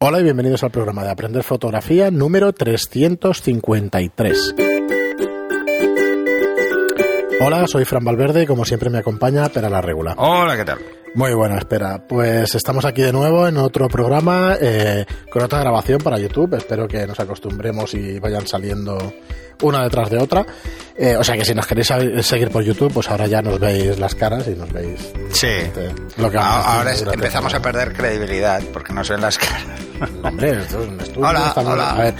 Hola y bienvenidos al programa de Aprender Fotografía número 353. Hola, soy Fran Valverde y como siempre me acompaña Pera la Regula. Hola, ¿qué tal? Muy buena, espera. Pues estamos aquí de nuevo en otro programa eh, con otra grabación para YouTube. Espero que nos acostumbremos y vayan saliendo una detrás de otra. Eh, o sea que si nos queréis seguir por YouTube, pues ahora ya nos veis las caras y nos veis. Sí. Lo que ahora empezamos a perder credibilidad porque nos ven las caras. Hombre, esto es un estudio. Hola, hola. A ver,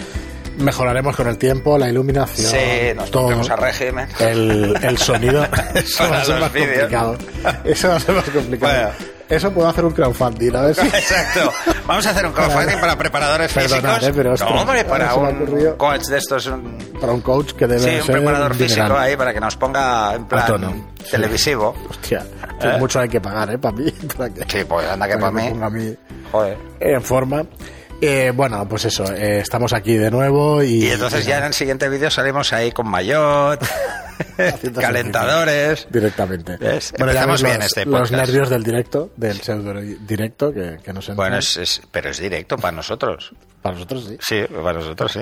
mejoraremos con el tiempo, la iluminación. Sí, nos todo, a régimen. El, el sonido. Eso va a ser más complicado. Eso va a ser más complicado. Eso puedo hacer un crowdfunding, a ver si... Exacto. Vamos a hacer un crowdfunding para preparadores físicos. Eh, pero no, hombre, para un coach de estos... Para un coach que debe ser Sí, un preparador físico ahí para que nos ponga en plan televisivo. Hostia, ¿Eh? mucho hay que pagar, ¿eh? Para mí. Para que, sí, pues anda que para, mí. Ponga a mí Joder. En forma. Eh, bueno, pues eso, eh, estamos aquí de nuevo y... Y entonces ya en el siguiente vídeo salimos ahí con mayot, calentadores... Directamente. Bueno, Empezamos bien los, este Los nervios del directo, del pseudo directo, que, que no se Bueno, es, pero es directo para nosotros. Para nosotros sí. Sí, para nosotros sí.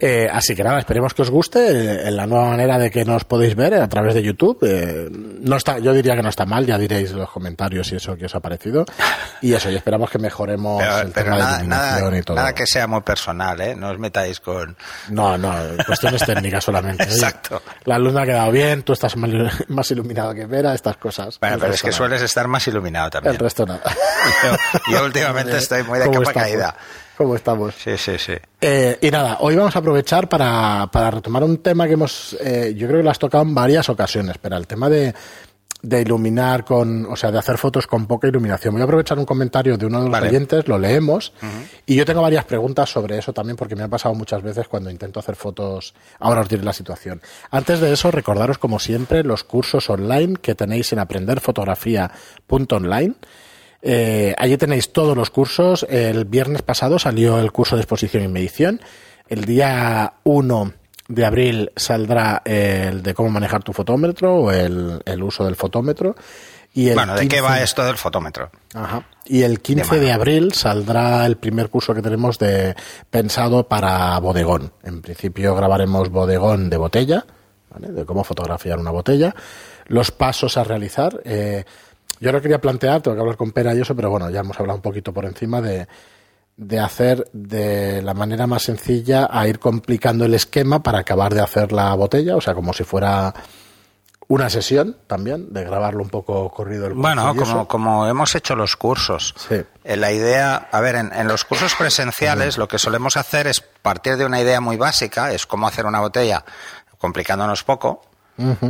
Eh, así que nada, esperemos que os guste eh, la nueva manera de que nos podéis ver a través de YouTube. Eh, no está, yo diría que no está mal, ya diréis en los comentarios y eso que os ha parecido. Y eso, y esperamos que mejoremos el tema nada, de nada, y todo. Nada que sea muy personal, ¿eh? No os metáis con... No, no, cuestiones técnicas solamente. Exacto. la luz me ha quedado bien, tú estás más iluminado que Vera, estas cosas. Bueno, pero es que sueles estar más iluminado también. El resto nada. yo, últimamente estoy muy de capa caída cómo estamos. Sí, sí, sí. Eh, y nada, hoy vamos a aprovechar para, para retomar un tema que hemos, eh, yo creo que lo has tocado en varias ocasiones, pero el tema de, de iluminar con, o sea, de hacer fotos con poca iluminación. Voy a aprovechar un comentario de uno de los oyentes, lo leemos, y yo tengo varias preguntas sobre eso también, porque me ha pasado muchas veces cuando intento hacer fotos. Ahora os diré la situación. Antes de eso, recordaros como siempre los cursos online que tenéis en aprenderfotografía.online. Eh, allí tenéis todos los cursos. El viernes pasado salió el curso de exposición y medición. El día 1 de abril saldrá el de cómo manejar tu fotómetro o el, uso del fotómetro. Y bueno, ¿de qué va esto del fotómetro? Ajá. Y el 15 de, abril saldrá el primer curso que tenemos de pensado para bodegón. En principio grabaremos bodegón de botella, de cómo fotografiar una botella, los pasos a realizar. Eh, yo no quería plantear, tengo que hablar con Pera y eso, pero bueno, ya hemos hablado un poquito por encima de, de hacer de la manera más sencilla a ir complicando el esquema para acabar de hacer la botella, o sea, como si fuera una sesión también, de grabarlo un poco corrido el Bueno, como, como hemos hecho los cursos. Sí. Eh, la idea, a ver, en, en los cursos presenciales lo que solemos hacer es partir de una idea muy básica, es cómo hacer una botella, complicándonos poco,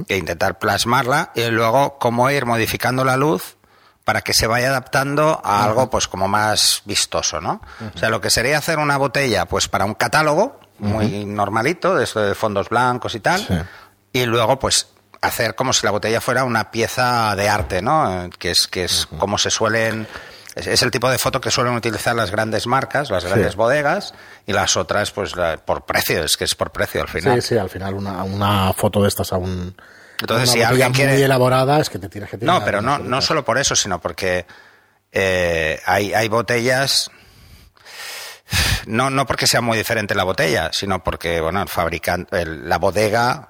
e intentar plasmarla y luego cómo ir modificando la luz para que se vaya adaptando a algo pues como más vistoso, ¿no? O sea, lo que sería hacer una botella pues para un catálogo muy normalito, de, de fondos blancos y tal, y luego pues hacer como si la botella fuera una pieza de arte, ¿no? Que es que es como se suelen es, el tipo de foto que suelen utilizar las grandes marcas, las grandes bodegas, y las otras, pues por precio, es que es por precio al final. Sí, sí, al final una, una foto de estas a un. Entonces, si alguien quiere. muy elaborada, es que te tienes que tirar. No, pero no, no solo por eso, sino porque eh, hay, hay botellas. No, no porque sea muy diferente la botella, sino porque, bueno, el fabricante, la bodega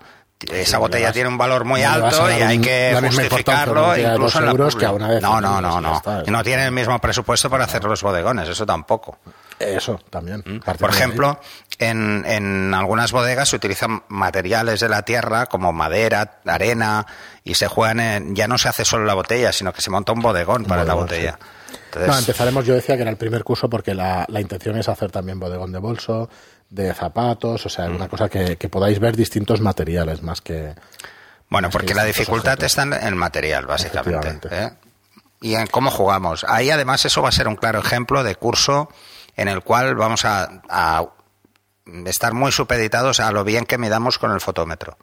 esa botella tiene un valor muy alto y hay que justificarlo incluso en la que No, no, no, no. Y no tiene el mismo presupuesto para hacer los bodegones, eso tampoco. Eso también. ¿Mm? Por ejemplo, en, en algunas bodegas se utilizan materiales de la tierra como madera, arena y se juegan en, ya no se hace solo la botella, sino que se monta un bodegón para la botella. No, empezaremos, yo decía que era el primer curso porque la, la intención es hacer también bodegón de bolso, de zapatos, o sea, una mm. cosa que, podáis ver distintos materiales más que... Bueno, porque la dificultad está en el material, básicamente. ¿eh? Y en cómo jugamos. Ahí además eso va a ser un claro ejemplo de curso en el cual vamos a, estar muy supeditados a lo bien que midamos con el fotómetro.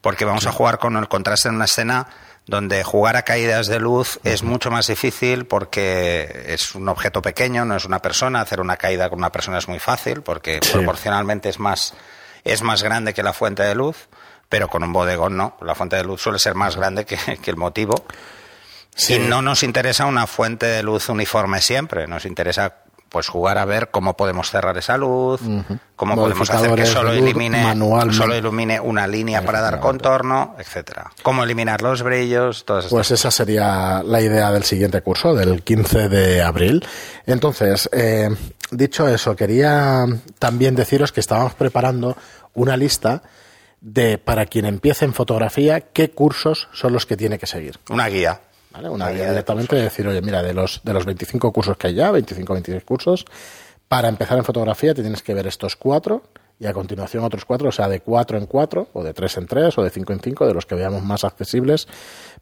Porque vamos a jugar con el contraste en una escena donde jugar a caídas de luz es mucho más difícil porque es un objeto pequeño, no es una persona. Hacer una caída con una persona es muy fácil porque proporcionalmente es más, es más grande que la fuente de luz, pero con un bodegón no. La fuente de luz suele ser más grande que, el motivo. Y no nos interesa una fuente de luz uniforme siempre, nos interesa pues jugar a ver cómo podemos cerrar esa luz, cómo podemos hacer que solo elimine, solo ilumine una línea para dar contorno, etcétera. Cómo eliminar los brillos, todas esas Pues esa sería la idea del siguiente curso, del 15 de abril. Entonces, eh, dicho eso, quería también deciros que estábamos preparando una lista de, para quien empiece en fotografía, qué cursos son los que tiene que seguir. Una guía. Una guía directamente de decir, oye, mira, de los, de los 25 cursos que hay ya, 25, 26 cursos, para empezar en fotografía te tienes que ver estos cuatro y a continuación otros cuatro, o sea, de cuatro en cuatro, o de tres en tres, o de cinco en cinco, de los que veamos más accesibles,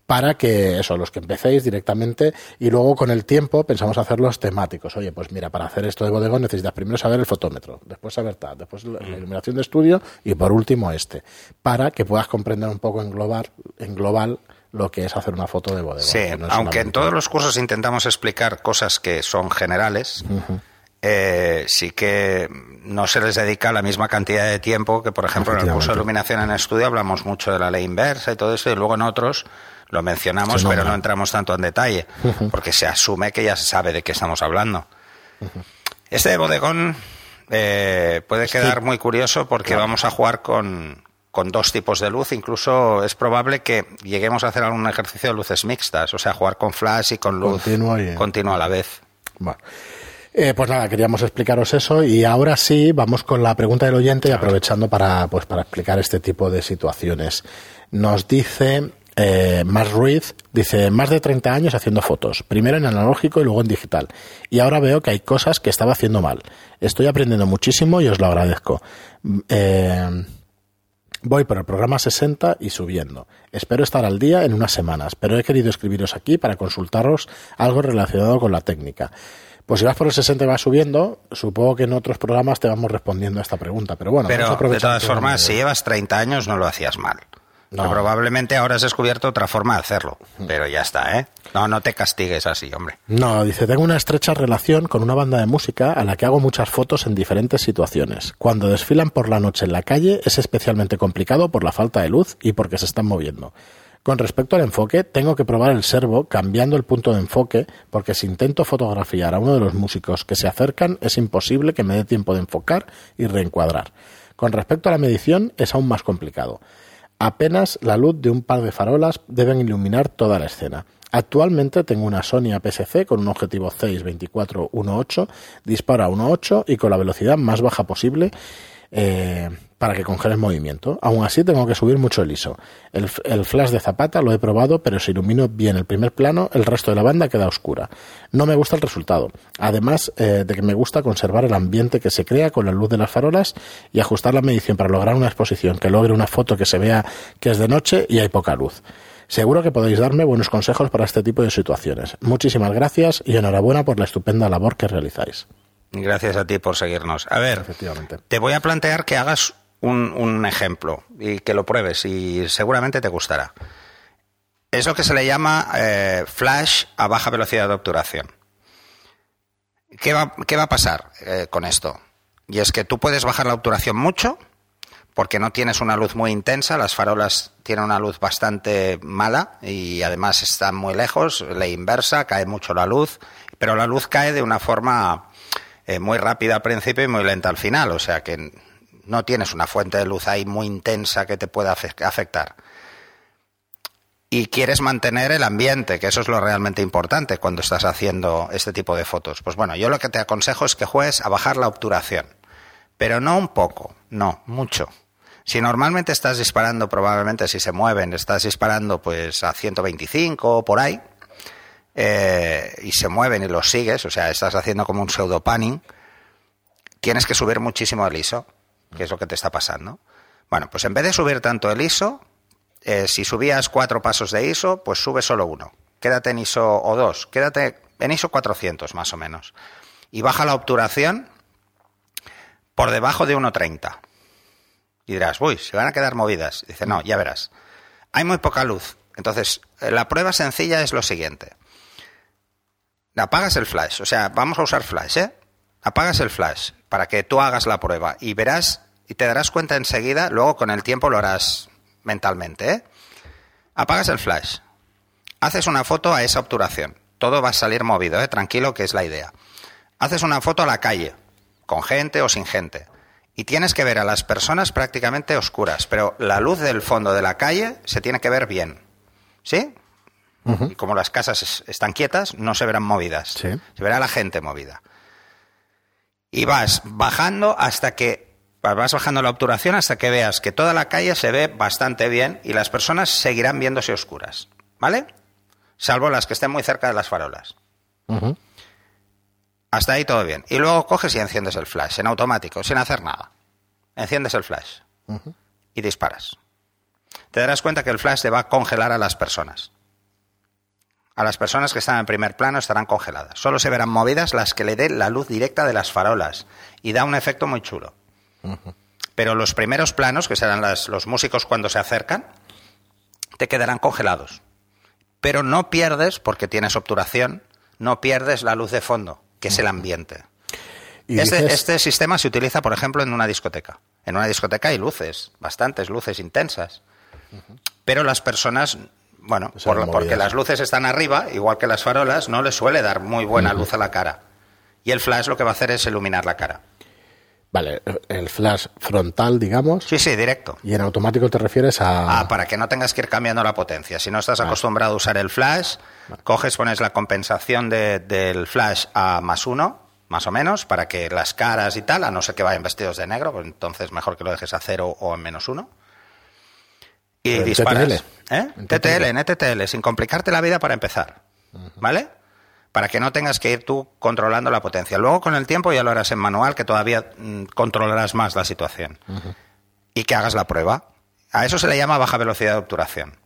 para que eso, los que empecéis directamente, y luego con el tiempo pensamos hacerlos temáticos. Oye, pues mira, para hacer esto de bodegón necesitas primero saber el fotómetro, después saber tal, después la mm. iluminación de estudio, y por último este, para que puedas comprender un poco en global, en global lo que es hacer una foto de bodegón. Sí, aunque en todos los cursos intentamos explicar cosas que son generales, eh, sí que no se les dedica la misma cantidad de tiempo que, por ejemplo, en el curso de iluminación en estudio hablamos mucho de la ley inversa y todo eso, y luego en otros lo mencionamos, pero no entramos tanto en detalle, porque se asume que ya se sabe de qué estamos hablando. Este de bodegón eh, puede quedar muy curioso porque vamos a jugar con, con dos tipos de luz. Incluso es probable que lleguemos a hacer algún ejercicio de luces mixtas, o sea, jugar con flash y con luz continua, a la vez. Eh, pues nada, queríamos explicaros eso y ahora sí vamos con la pregunta del oyente y aprovechando para, pues, para explicar este tipo de situaciones. Nos dice eh, Más Ruiz, dice, más de 30 años haciendo fotos, primero en analógico y luego en digital. Y ahora veo que hay cosas que estaba haciendo mal. Estoy aprendiendo muchísimo y os lo agradezco. Eh, Voy por el programa 60 y subiendo. Espero estar al día en unas semanas, pero he querido escribiros aquí para consultaros algo relacionado con la técnica. Pues si vas por el 60 y vas subiendo, supongo que en otros programas te vamos respondiendo a esta pregunta. Pero bueno, pero de todas formas, si llevas 30 años no lo hacías mal. Probablemente ahora has descubierto otra forma de hacerlo, pero ya está, ¿eh? No, no te castigues así, hombre. No, dice, tengo una estrecha relación con una banda de música a la que hago muchas fotos en diferentes situaciones. Cuando desfilan por la noche en la calle es especialmente complicado por la falta de luz y porque se están moviendo. Con respecto al enfoque, tengo que probar el servo cambiando el punto de enfoque porque si intento fotografiar a uno de los músicos que se acercan es imposible que me dé tiempo de enfocar y reencuadrar. Con respecto a la medición es aún más complicado. Apenas la luz de un par de farolas deben iluminar toda la escena. Actualmente tengo una Sony APS-C con un objetivo 6 24 1.8, dispara 1.8 y con la velocidad más baja posible eh, para que congele el movimiento. Aún así tengo que subir mucho el ISO. El, flash de Zapata lo he probado, pero si ilumino bien el primer plano, el resto de la banda queda oscura. No me gusta el resultado. Además eh, de que me gusta conservar el ambiente que se crea con la luz de las farolas y ajustar la medición para lograr una exposición que logre una foto que se vea que es de noche y hay poca luz. Seguro que podéis darme buenos consejos para este tipo de situaciones. Muchísimas gracias y enhorabuena por la estupenda labor que realizáis. Gracias a ti por seguirnos. A ver, te voy a plantear que hagas un, ejemplo y que lo pruebes y seguramente te gustará. Es lo que se le llama eh, flash a baja velocidad de obturación. ¿Qué va, qué va a pasar eh, con esto? Y es que tú puedes bajar la obturación mucho porque no tienes una luz muy intensa, las farolas tienen una luz bastante mala y además están muy lejos, la inversa, cae mucho la luz, pero la luz cae de una forma eh, muy rápida al principio y muy lenta al final, o sea que no tienes una fuente de luz ahí muy intensa que te pueda afectar. Y quieres mantener el ambiente, que eso es lo realmente importante cuando estás haciendo este tipo de fotos. Pues bueno, yo lo que te aconsejo es que juegues a bajar la obturación. Pero no un poco, no, mucho. Si normalmente estás disparando, probablemente si se mueven, estás disparando pues a 125 o por ahí, eh, y se mueven y los sigues, o sea, estás haciendo como un pseudo panning, tienes que subir muchísimo el ISO que es lo que te está pasando. Bueno, pues en vez de subir tanto el ISO, eh, si subías cuatro pasos de ISO, pues sube solo uno. Quédate en ISO o dos, quédate en ISO 400 más o menos. Y baja la obturación por debajo de 1.30. Y dirás, uy, se van a quedar movidas. Dice, no, ya verás. Hay muy poca luz. Entonces, eh, la prueba sencilla es lo siguiente. Apagas el flash, o sea, vamos a usar flash, ¿eh? Apagas el flash para que tú hagas la prueba y verás y te darás cuenta enseguida, luego con el tiempo lo harás mentalmente. ¿eh? Apagas el flash, haces una foto a esa obturación, todo va a salir movido, ¿eh? tranquilo que es la idea. haces una foto a la calle, con gente o sin gente, y tienes que ver a las personas prácticamente oscuras, pero la luz del fondo de la calle se tiene que ver bien. ¿Sí? Y como las casas es- están quietas, no se verán movidas. Sí. Se verá la gente movida. Y vas bajando hasta que vas bajando la obturación hasta que veas que toda la calle se ve bastante bien y las personas seguirán viéndose oscuras, ¿vale? Salvo las que estén muy cerca de las farolas. Hasta ahí todo bien. Y luego coges y enciendes el flash en automático, sin hacer nada. Enciendes el flash y disparas. Te darás cuenta que el flash te va a congelar a las personas. A las personas que están en primer plano estarán congeladas. Solo se verán movidas las que le dé la luz directa de las farolas. Y da un efecto muy chulo. Pero los primeros planos, que serán las- los músicos cuando se acercan, te quedarán congelados. Pero no pierdes, porque tienes obturación, no pierdes la luz de fondo, que es el ambiente. Y Este, dices- este sistema se utiliza, por ejemplo, en una discoteca. En una discoteca hay luces, bastantes luces intensas. Pero las personas, bueno, Pues por porque las luces están arriba, igual que las farolas, no les suele dar muy buena luz a la cara. Y el flash lo que va a hacer es iluminar la cara. Vale, el flash frontal, digamos, Sí, sí, directo. y en automático te refieres a... Ah, para que no tengas que ir cambiando la potencia. Si no estás acostumbrado a usar el flash, coges, pones la compensación de- del flash a más uno, más o menos, para que las caras y tal, a no ser que vayan vestidos de negro, pues entonces mejor que lo dejes a cero o en menos uno. Y ¿En disparas. TTL? ¿Eh? ¿En TTL, en ETTL, sin complicarte la vida para empezar. ¿Vale? Para que no tengas que ir tú controlando la potencia. Luego con el tiempo ya lo harás en manual, que todavía mm, controlarás más la situación y que hagas la prueba. A eso se le llama baja velocidad de obturación.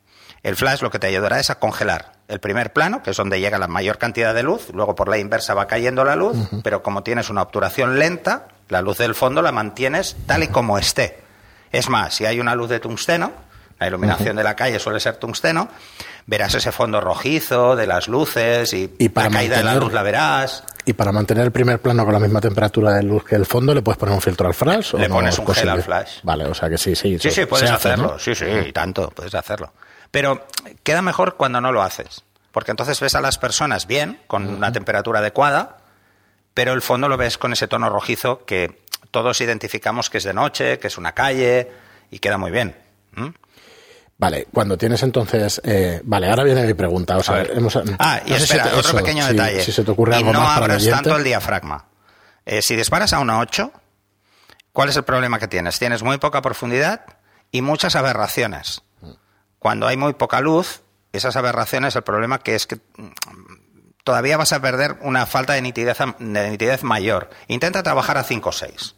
El flash lo que te ayudará es a congelar el primer plano, que es donde llega la mayor cantidad de luz, luego por la inversa va cayendo la luz, pero como tienes una obturación lenta, la luz del fondo la mantienes tal y como esté. Es más, si hay una luz de tungsteno, la iluminación de la calle suele ser tungsteno, verás ese fondo rojizo de las luces y, Y para la caída de la mantener- luz la verás. Y para mantener el primer plano con la misma temperatura de luz que el fondo, ¿le puedes poner un filtro al flash? o Le no pones es un gel al flash. Vale, o sea que sí, sí. Sí, sí, puedes hace, hacerlo. ¿no? Sí, sí, y tanto, puedes hacerlo. Pero queda mejor cuando no lo haces. Porque entonces ves a las personas bien, con una temperatura adecuada, pero el fondo lo ves con ese tono rojizo que todos identificamos que es de noche, que es una calle, y queda muy bien. ¿Mm? Vale, cuando tienes entonces... eh, vale, ahora viene mi pregunta. O sea, hemos- ah, y no sé si espera, te- otro eso, pequeño detalle. Si se te ocurre y algo no más abras tanto el diafragma. Eh, si disparas a una 8, ¿cuál es el problema que tienes? Tienes muy poca profundidad y muchas aberraciones. Cuando hay muy poca luz, esas aberraciones, el problema que es que mm, todavía vas a perder una falta de nitidez, de nitidez mayor. Intenta trabajar a 5 o 6,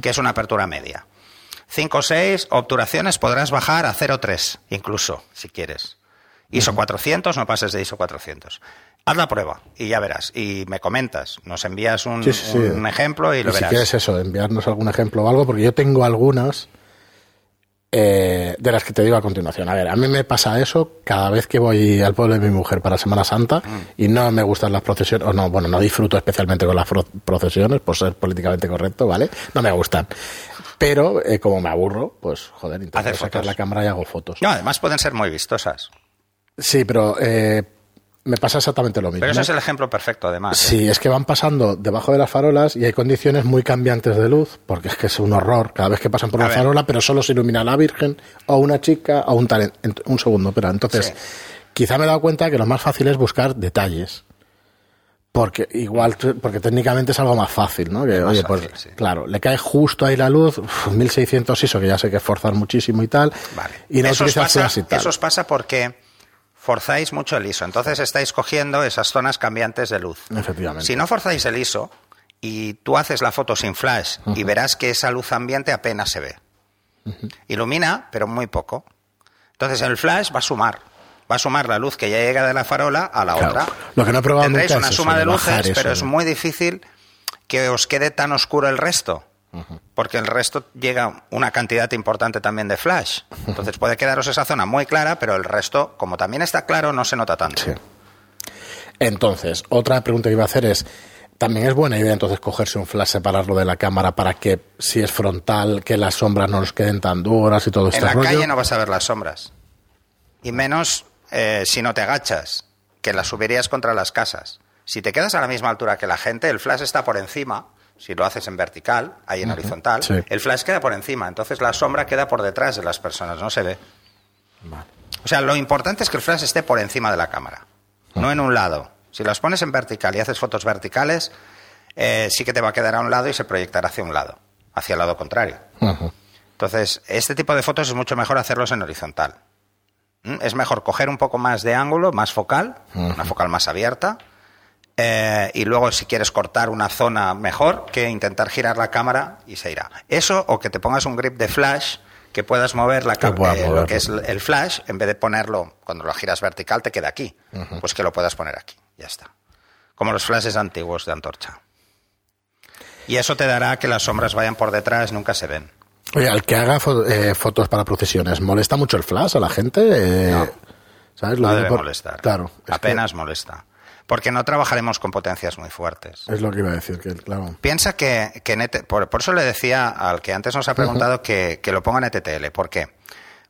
que es una apertura media. 5 o 6 obturaciones podrás bajar a 0,3 incluso, si quieres. ISO 400, no pases de ISO 400. Haz la prueba y ya verás. Y me comentas, nos envías un, Sí, sí, sí. un ejemplo y Y lo si verás. quieres eso, enviarnos algún ejemplo o algo, porque yo tengo algunas eh, de las que te digo a continuación. A ver, a mí me pasa eso cada vez que voy al pueblo de mi mujer para Semana Santa Mm. y no me gustan las procesiones, o no, bueno, no disfruto especialmente con las procesiones, por ser políticamente correcto, ¿vale? No me gustan. Pero eh, como me aburro, pues joder, intento Hacer sacar fotos. la cámara y hago fotos. No, además pueden ser muy vistosas. Sí, pero eh, me pasa exactamente lo mismo. Pero ese es el ejemplo perfecto, además. ¿eh? Sí, es que van pasando debajo de las farolas y hay condiciones muy cambiantes de luz, porque es que es un horror cada vez que pasan por A ver. farola, pero solo se ilumina la Virgen o una chica o un talento. Un segundo, pero entonces, Sí. quizá me he dado cuenta que lo más fácil es buscar detalles. Porque igual, porque técnicamente es algo más fácil, ¿no? Que, pues, sí. claro, le cae justo ahí la luz, uf, 1600 ISO, que ya sé que es forzar muchísimo y tal, Vale. y no eso, utilizas pasa, flash y tal. eso os pasa porque forzáis mucho el ISO. Entonces estáis cogiendo esas zonas cambiantes de luz. Efectivamente. Si no forzáis el ISO y tú haces la foto sin flash y verás que esa luz ambiente apenas se ve. Ilumina, pero muy poco. Entonces el flash va a sumar. Va a sumar la luz que ya llega de la farola a la Claro. otra. Lo que no he probado Tendréis nunca una es eso, suma de luces, eso, pero es muy difícil que os quede tan oscuro el resto. Porque el resto llega una cantidad importante también de flash. Entonces puede quedaros esa zona muy clara, pero el resto, como también está claro, no se nota tanto. Sí. Entonces, otra pregunta que iba a hacer es, también es buena idea entonces cogerse un flash, separarlo de la cámara para que si es frontal, que las sombras no nos queden tan duras y todo En este la rollo. calle no vas a ver las sombras. Y menos eh, si no te agachas, que las subirías contra las casas. Si te quedas a la misma altura que la gente, el flash está por encima. Si lo haces en vertical, ahí en horizontal, Sí. el flash queda por encima. Entonces la sombra queda por detrás de las personas, no se ve. Vale. O sea, lo importante es que el flash esté por encima de la cámara, no en un lado. Si las pones en vertical y haces fotos verticales, eh, sí que te va a quedar a un lado y se proyectará hacia un lado, hacia el lado contrario. Entonces, este tipo de fotos es mucho mejor hacerlos en horizontal. ¿Mm? Es mejor coger un poco más de ángulo, más focal, una focal más abierta, eh, y luego si quieres cortar una zona mejor, que intentar girar la cámara y se irá. Eso o que te pongas un grip de flash que puedas mover la pueda eh, lo que es el flash, en vez de ponerlo cuando lo giras vertical te queda aquí, pues que lo puedas poner aquí, ya está. Como los flashes antiguos de antorcha. Y eso te dará que las sombras vayan por detrás, nunca se ven. Oye, al que haga fo- eh, fotos para procesiones, ¿molesta mucho el flash a la gente? Eh, No. ¿Sabes? Lo No digo debe por- molestar. Claro. que Apenas molesta. Porque no trabajaremos con potencias muy fuertes. Es lo que iba a decir, que claro. Piensa que, que en ET por, por eso le decía al que antes nos ha preguntado que, que lo ponga en ETTL. ¿Por qué?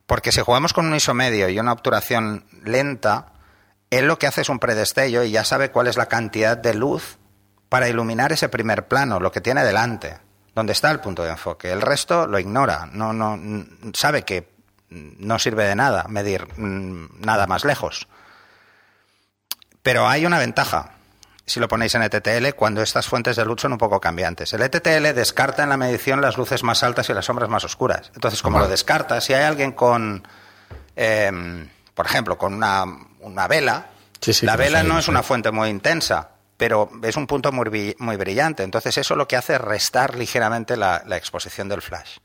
Porque si jugamos con un ISO medio y una obturación lenta, él lo que hace es un predestello y ya sabe cuál es la cantidad de luz para iluminar ese primer plano, lo que tiene delante, donde está el punto de enfoque. El resto lo ignora, no, no, sabe que no sirve de nada medir mm, nada más lejos. Pero hay una ventaja si lo ponéis en ETTL cuando estas fuentes de luz son un poco cambiantes. El ETTL descarta en la medición las luces más altas y las sombras más oscuras. Entonces, como lo descarta, si hay alguien con, eh, por ejemplo, con una, una vela, Sí, sí, la vela no es una fuente muy intensa, pero es un punto muy, muy brillante. Entonces, eso lo que hace es restar ligeramente la, la exposición del flash,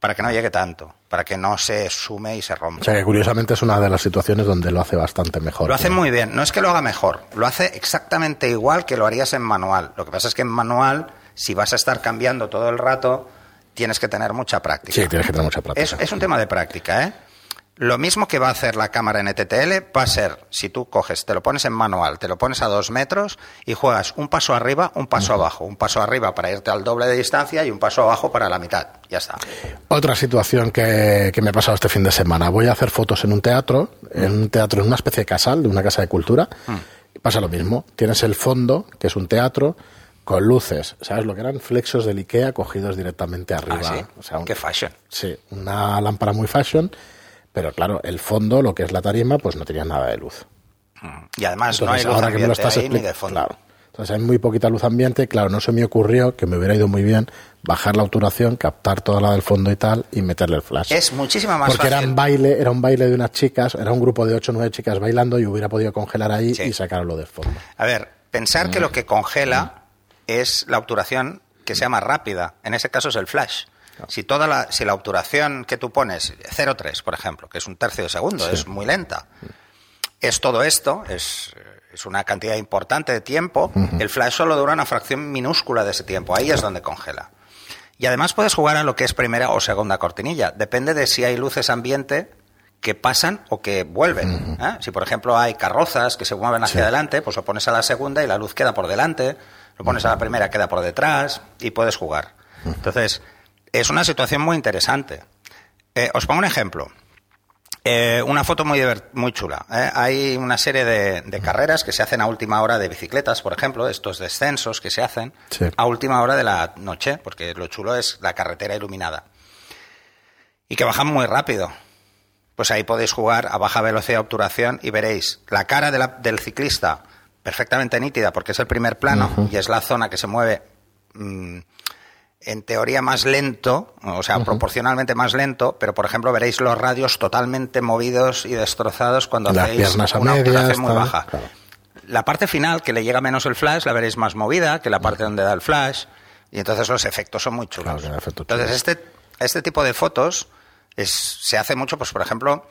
para que no llegue tanto, para que no se sume y se rompa. O sea, que curiosamente es una de las situaciones donde lo hace bastante mejor. Lo hace ¿no? muy bien. No es que lo haga mejor, lo hace exactamente igual que lo harías en manual. Lo que pasa es que en manual, si vas a estar cambiando todo el rato, tienes que tener mucha práctica. Sí, tienes que tener mucha práctica. Es, es un tema de práctica, ¿eh? Lo mismo que va a hacer la cámara en ETTL va a ser, si tú coges, te lo pones en manual, te lo pones a dos metros y juegas un paso arriba, un paso abajo. Un paso arriba para irte al doble de distancia y un paso abajo para la mitad. Ya está. Otra situación que, que me ha pasado este fin de semana. Voy a hacer fotos en un teatro, en un teatro, en una especie de casal, de una casa de cultura. y Pasa lo mismo. Tienes el fondo, que es un teatro, con luces. ¿Sabes lo que eran? Flexos del Ikea cogidos directamente arriba. Ah, ¿sí? O sea, un- Qué fashion. Sí, una lámpara muy fashion, pero claro, el fondo, lo que es la tarima, pues no tenía nada de luz. Y además no hay luz ahora que me lo estás ahí ni de explicando, fondo. claro. Entonces hay muy poquita luz ambiente, claro, no se me ocurrió que me hubiera ido muy bien bajar la obturación, captar toda la del fondo y tal y meterle el flash. Es muchísima más Porque fácil. era un baile, era un baile de unas chicas, era un grupo de ocho o nueve chicas bailando y hubiera podido congelar ahí Sí. y sacarlo del fondo. A ver, pensar que lo Mm. que congela es la obturación que sea más rápida. En ese caso es el flash. Si toda la, si la obturación que tú pones, 0,3 por ejemplo, que es un tercio de segundo, es muy lenta, es todo esto, es, es una cantidad importante de tiempo, el flash solo dura una fracción minúscula de ese tiempo, ahí es donde congela. Y además puedes jugar a lo que es primera o segunda cortinilla, depende de si hay luces ambiente que pasan o que vuelven. ¿eh? Si, por ejemplo, hay carrozas que se mueven hacia Sí. adelante, pues lo pones a la segunda y la luz queda por delante, lo pones a la primera, queda por detrás y puedes jugar. Entonces, es una situación muy interesante. Eh, os pongo un ejemplo. Eh, una foto muy, muy chula. ¿eh? Hay una serie de, de carreras que se hacen a última hora de bicicletas, por ejemplo, estos descensos que se hacen Sí. a última hora de la noche, porque lo chulo es la carretera iluminada. Y que bajan muy rápido. Pues ahí podéis jugar a baja velocidad de obturación y veréis la cara de la- del ciclista perfectamente nítida, porque es el primer plano y es la zona que se mueve mm, en teoría más lento, o sea, proporcionalmente más lento, pero por ejemplo veréis los radios totalmente movidos y destrozados cuando Las hacéis piernas a una medias, muy baja. claro. La parte final, que le llega menos el flash, la veréis más movida que la parte donde da el flash, y entonces los efectos son muy chulos. Claro, entonces, este, este tipo de fotos es, se hace mucho, pues por ejemplo,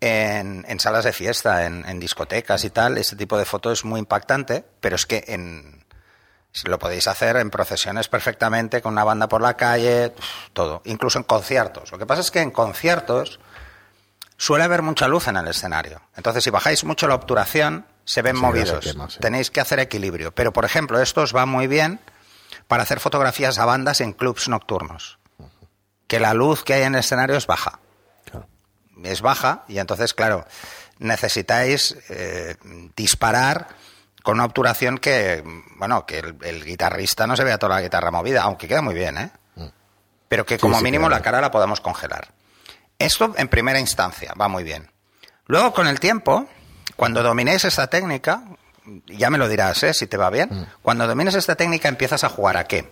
en, en salas de fiesta, en, en discotecas y tal, este tipo de foto es muy impactante, pero es que en, lo podéis hacer en procesiones perfectamente, con una banda por la calle, todo, incluso en conciertos. Lo que pasa es que en conciertos suele haber mucha luz en el escenario. Entonces, si bajáis mucho la obturación, se ven movidos. sí. Tenéis que hacer equilibrio. Pero, por ejemplo, esto os va muy bien para hacer fotografías a bandas en clubs nocturnos. Que la luz que hay en el escenario es baja Claro. es baja y entonces, claro, necesitáis eh, disparar con una obturación que, bueno, que el, guitarrista no se vea toda la guitarra movida, aunque queda muy bien, ¿eh? Mm. Pero que como mínimo la cara la podamos congelar. Esto en primera instancia va muy bien. Luego, con el tiempo, cuando dominéis esta técnica, ya me lo dirás, ¿eh? si te va bien, mm. cuando domines esta técnica empiezas a jugar a qué?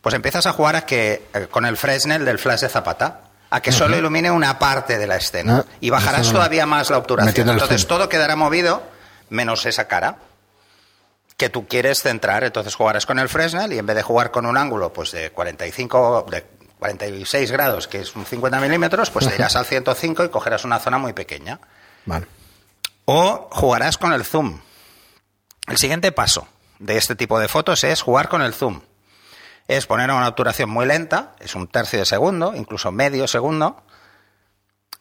Pues empiezas a jugar a que, eh, con el Fresnel del flash de Zapata, a que solo ilumine una parte de la escena. Ah, y bajarás todavía más la obturación. Entonces todo quedará movido menos esa cara que tú quieres centrar. Entonces jugarás con el Fresnel y en vez de jugar con un ángulo pues de 45, de 46 grados, que es un 50 milímetros, pues te irás al 105 y cogerás una zona muy pequeña. Vale. O jugarás con el zoom. El siguiente paso de este tipo de fotos es jugar con el zoom es poner una obturación muy lenta, es un tercio de segundo, incluso medio segundo,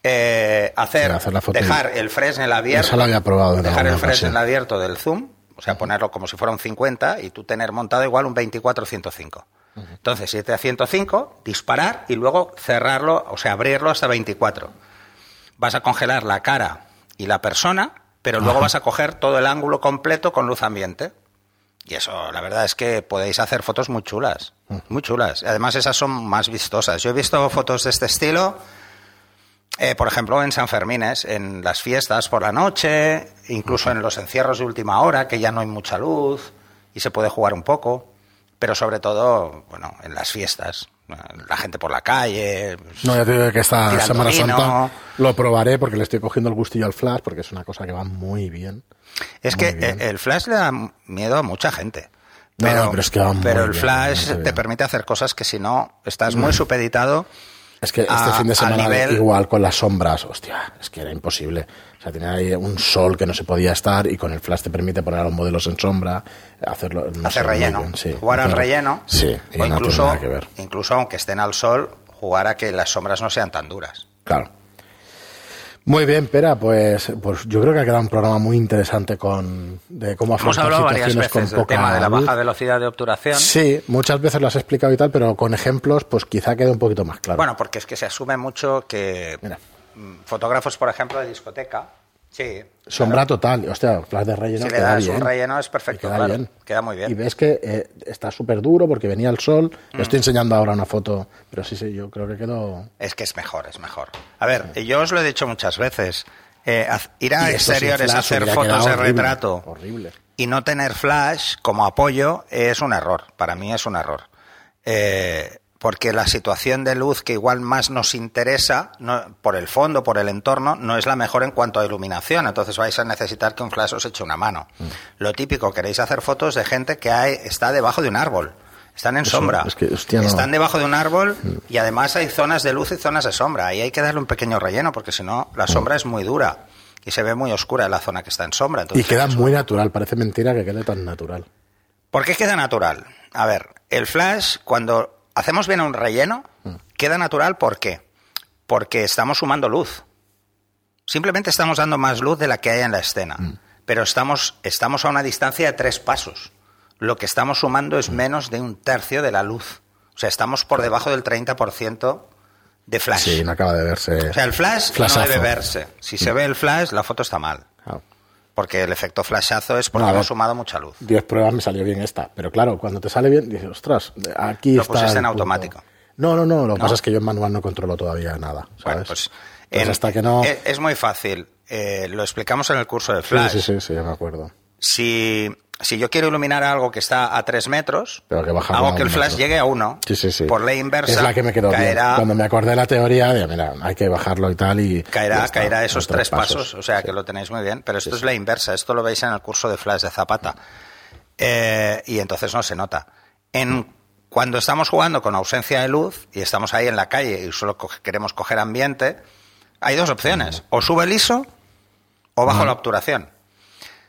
eh, hacer, dejar el Fresnel abierto, dejar el Fresnel abierto del zoom, o sea, ponerlo como si fuera un 50 y tú tener montado igual un 24-105. Entonces, si a 105, disparar y luego cerrarlo, o sea, abrirlo hasta 24. Vas a congelar la cara y la persona, pero luego vas a coger todo el ángulo completo con luz ambiente. Y eso, la verdad es que podéis hacer fotos muy chulas, muy chulas. Además, esas son más vistosas. Yo he visto fotos de este estilo, eh, por ejemplo, en San Fermines, en las fiestas por la noche, incluso en los encierros de última hora, que ya no hay mucha luz y se puede jugar un poco, pero sobre todo, bueno, en las fiestas la gente por la calle. no, ya te digo que esta Semana Santa lo probaré porque le estoy cogiendo el gustillo al flash porque es una cosa que va muy bien. Es que el flash le da miedo a mucha gente. Pero, pero, es que pero el flash te permite hacer cosas que si no estás muy mm. supeditado. Es que este fin de semana igual con las sombras, hostia, es que era imposible. O sea, tenía ahí un sol que no se podía estar y con el flash te permite poner a los modelos en sombra, hacerlo. Hacer relleno. Jugar al relleno. Sí, o incluso, incluso aunque estén al sol, jugar a que las sombras no sean tan duras. Claro. Muy bien, Pera, pues, pues yo creo que ha quedado un programa muy interesante con de cómo afrontar Hemos hablado situaciones varias veces con poca tema de la baja velocidad de obturación. Sí, muchas veces lo has explicado y tal, pero con ejemplos, pues quizá quede un poquito más claro. Bueno, porque es que se asume mucho que mm, fotógrafos, por ejemplo, de discoteca, Sí. Sombra total. Hostia, flash de relleno. Si le das un relleno es perfecto. Queda, bien. queda muy bien. Y ves que eh, está súper duro porque venía el sol. Mm. Estoy enseñando ahora una foto, pero sí, sí, yo creo que quedó. Es que es mejor, es mejor. A ver, yo os lo he dicho muchas veces. Eh, ir a exteriores a hacer fotos de retrato horrible. y no tener flash como apoyo es un error. Para mí es un error. Eh, porque la situación de luz que igual más nos interesa, por el fondo, por el entorno, no es la mejor en cuanto a iluminación. Entonces vais a necesitar que un flash os eche una mano. Mm. Lo típico, queréis hacer fotos de gente que hay, está debajo de un árbol. Están en sombra. Están debajo de un árbol mm. y además hay zonas de luz y zonas de sombra. Ahí hay que darle un pequeño relleno porque si no, la mm. sombra es muy dura y se ve muy oscura la zona que está en sombra. y queda muy natural. Parece mentira que quede tan natural. ¿Por qué queda natural? A ver, el flash, cuando hacemos bien un relleno, queda natural, ¿por qué? Porque estamos sumando luz. Simplemente estamos dando más luz de la que hay en la escena, mm. pero estamos, estamos a una distancia de tres pasos. Lo que estamos sumando es mm. menos de un tercio de la luz. O sea, estamos por debajo del 30% de flash. Sí, no acaba de verse. O sea, el flash no debe verse. Si se mm. ve el flash, la foto está mal. Porque el efecto flashazo es porque hemos sumado mucha luz. Diez pruebas me salió bien esta. Pero claro, cuando te sale bien, dices, ostras, aquí Lo está. en automático. No, no, no. Lo que pasa es que yo en manual no controlo todavía nada. ¿sabes? pues, pues hasta que no. Es, muy fácil. Eh, lo explicamos en el curso de Flash. Sí, sí, sí, sí, ya me acuerdo. Si si yo quiero iluminar algo que está a 3 metros, hago que el flash llegue a 1. Sí, sí, sí. Por ley inversa. Es la que me quedó caerá, Cuando me acordé de la teoría, de, mira, hay que bajarlo y tal. y Caerá, caerá esos tres pasos, o sea que lo tenéis muy bien. Pero esto es la inversa, esto lo veis en el curso de flash de Zapata. Eh, y entonces no se nota. En, cuando estamos jugando con ausencia de luz y estamos ahí en la calle y solo queremos coger ambiente, hay dos opciones. O sube el ISO o bajo la obturación.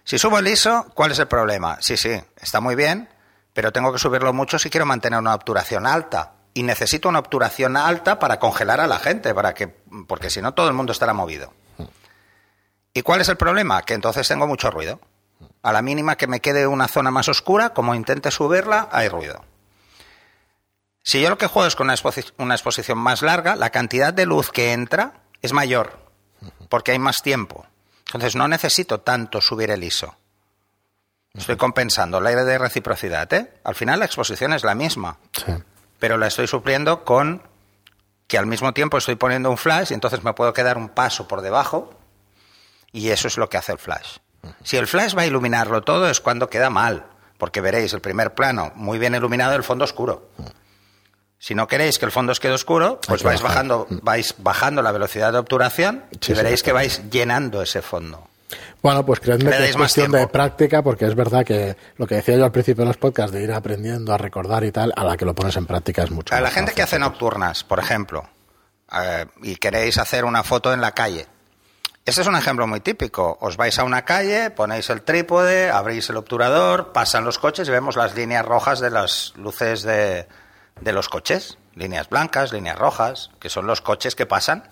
Si subo el ISO, ¿cuál es el problema? Sí, sí, está muy bien, pero tengo que subirlo mucho si quiero mantener una obturación alta. Y necesito una obturación alta para congelar a la gente, para que, porque si no todo el mundo estará movido. ¿Y cuál es el problema? Que entonces tengo mucho ruido. A la mínima que me quede una zona más oscura, como intente subirla, hay ruido. Si yo lo que juego es con una exposición más larga, la cantidad de luz que entra es mayor, porque hay más tiempo. Entonces no necesito tanto subir el ISO. Estoy compensando la idea de reciprocidad, ¿eh? Al final la exposición es la misma, Sí. pero la estoy supliendo con que al mismo tiempo estoy poniendo un flash y entonces me puedo quedar un paso por debajo y eso es lo que hace el flash. Si el flash va a iluminarlo todo es cuando queda mal, porque veréis el primer plano muy bien iluminado, el fondo oscuro. Si no queréis que el fondo os quede oscuro, pues vais bajar. bajando, vais bajando la velocidad de obturación Sí, y veréis sí. que vais llenando ese fondo. Bueno, pues creedme que es cuestión de práctica, porque es verdad que lo que decía yo al principio de los podcasts, de ir aprendiendo a recordar y tal, a la que lo pones en práctica es mucho A la más gente que hace nocturnas, por ejemplo, eh, y queréis hacer una foto en la calle. Este es un ejemplo muy típico. Os vais a una calle, ponéis el trípode, abrís el obturador, pasan los coches y vemos las líneas rojas de las luces de, de los coches. Líneas blancas, líneas rojas, que son los coches que pasan.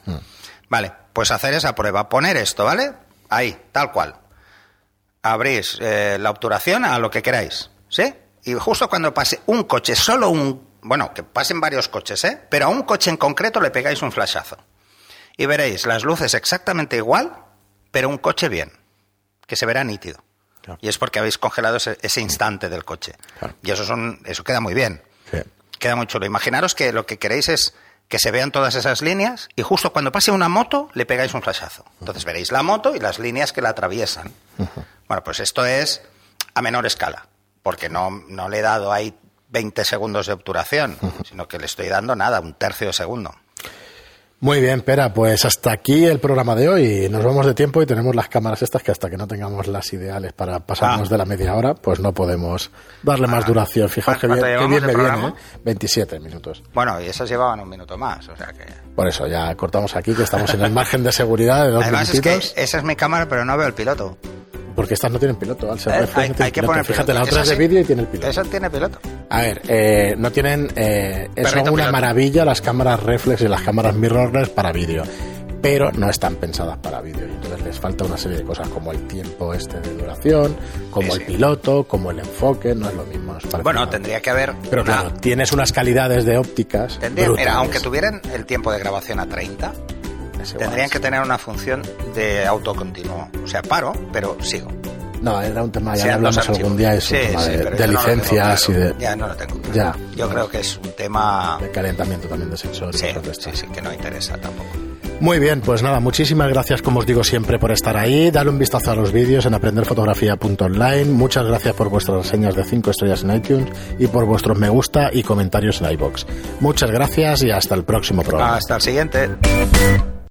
Vale, pues hacer esa prueba. Poner esto, ¿vale? Ahí, tal cual. Abrís eh, la obturación a lo que queráis, ¿sí? Y justo cuando pase un coche, solo un... Bueno, que pasen varios coches, ¿eh? Pero a un coche en concreto le pegáis un flashazo. Y veréis las luces exactamente igual, pero un coche bien, que se verá nítido. Claro. Y es porque habéis congelado ese, ese instante del coche. Claro. Y eso, son, eso queda muy bien. Queda muy chulo. Imaginaros que lo que queréis es que se vean todas esas líneas y justo cuando pase una moto le pegáis un flashazo. Entonces veréis la moto y las líneas que la atraviesan. Bueno, pues esto es a menor escala, porque no, no le he dado ahí 20 segundos de obturación, sino que le estoy dando nada, un tercio de segundo. Muy bien, Pera, pues hasta aquí el programa de hoy. Nos vamos de tiempo y tenemos las cámaras estas que hasta que no tengamos las ideales para pasarnos Ah. de la media hora, pues no podemos darle más duración. Fijaos que bien, ¿Cuánto que bien me viene? ¿eh? 27 minutos. Bueno, y esas llevaban un minuto más, o sea que... Por eso ya cortamos aquí, que estamos en el margen de seguridad de dos Además es que esa es mi cámara, pero no veo el piloto. porque estas no tienen piloto, al ser Eh, hay, no tienen hay que piloto. poner Fíjate, piloto. la otra es de sí. vídeo y tiene el piloto. Esa tiene piloto. A ver, eh, no tienen. Eh, son una maravilla las cámaras reflex y las cámaras mirrorless para vídeo. Pero no están pensadas para vídeo y entonces les falta una serie de cosas como el tiempo este de duración, como Sí, el sí. piloto, como el enfoque, no es lo mismo. Bueno, nada. tendría que haber... Pero una- claro, tienes unas calidades de ópticas. tendría- mira, aunque tuvieran el tiempo de grabación a 30, Es igual. tendrían que tener una función de autocontinuo. O sea, paro, pero sigo. No, era un tema, ya hablamos algún día, es Sí, un tema sí, de, no tengo licencias claro. y de, Ya no lo tengo. Ya. Yo creo que es un tema... de calentamiento también de sensores. Sí, sí, sí, que no interesa tampoco. Muy bien, pues nada, muchísimas gracias como os digo siempre por estar ahí. Dale un vistazo a los vídeos en aprenderfotografía.online. Muchas gracias por vuestras reseñas de 5 estrellas en iTunes y por vuestros me gusta y comentarios en iBox. Muchas gracias y hasta el próximo programa. Hasta el siguiente.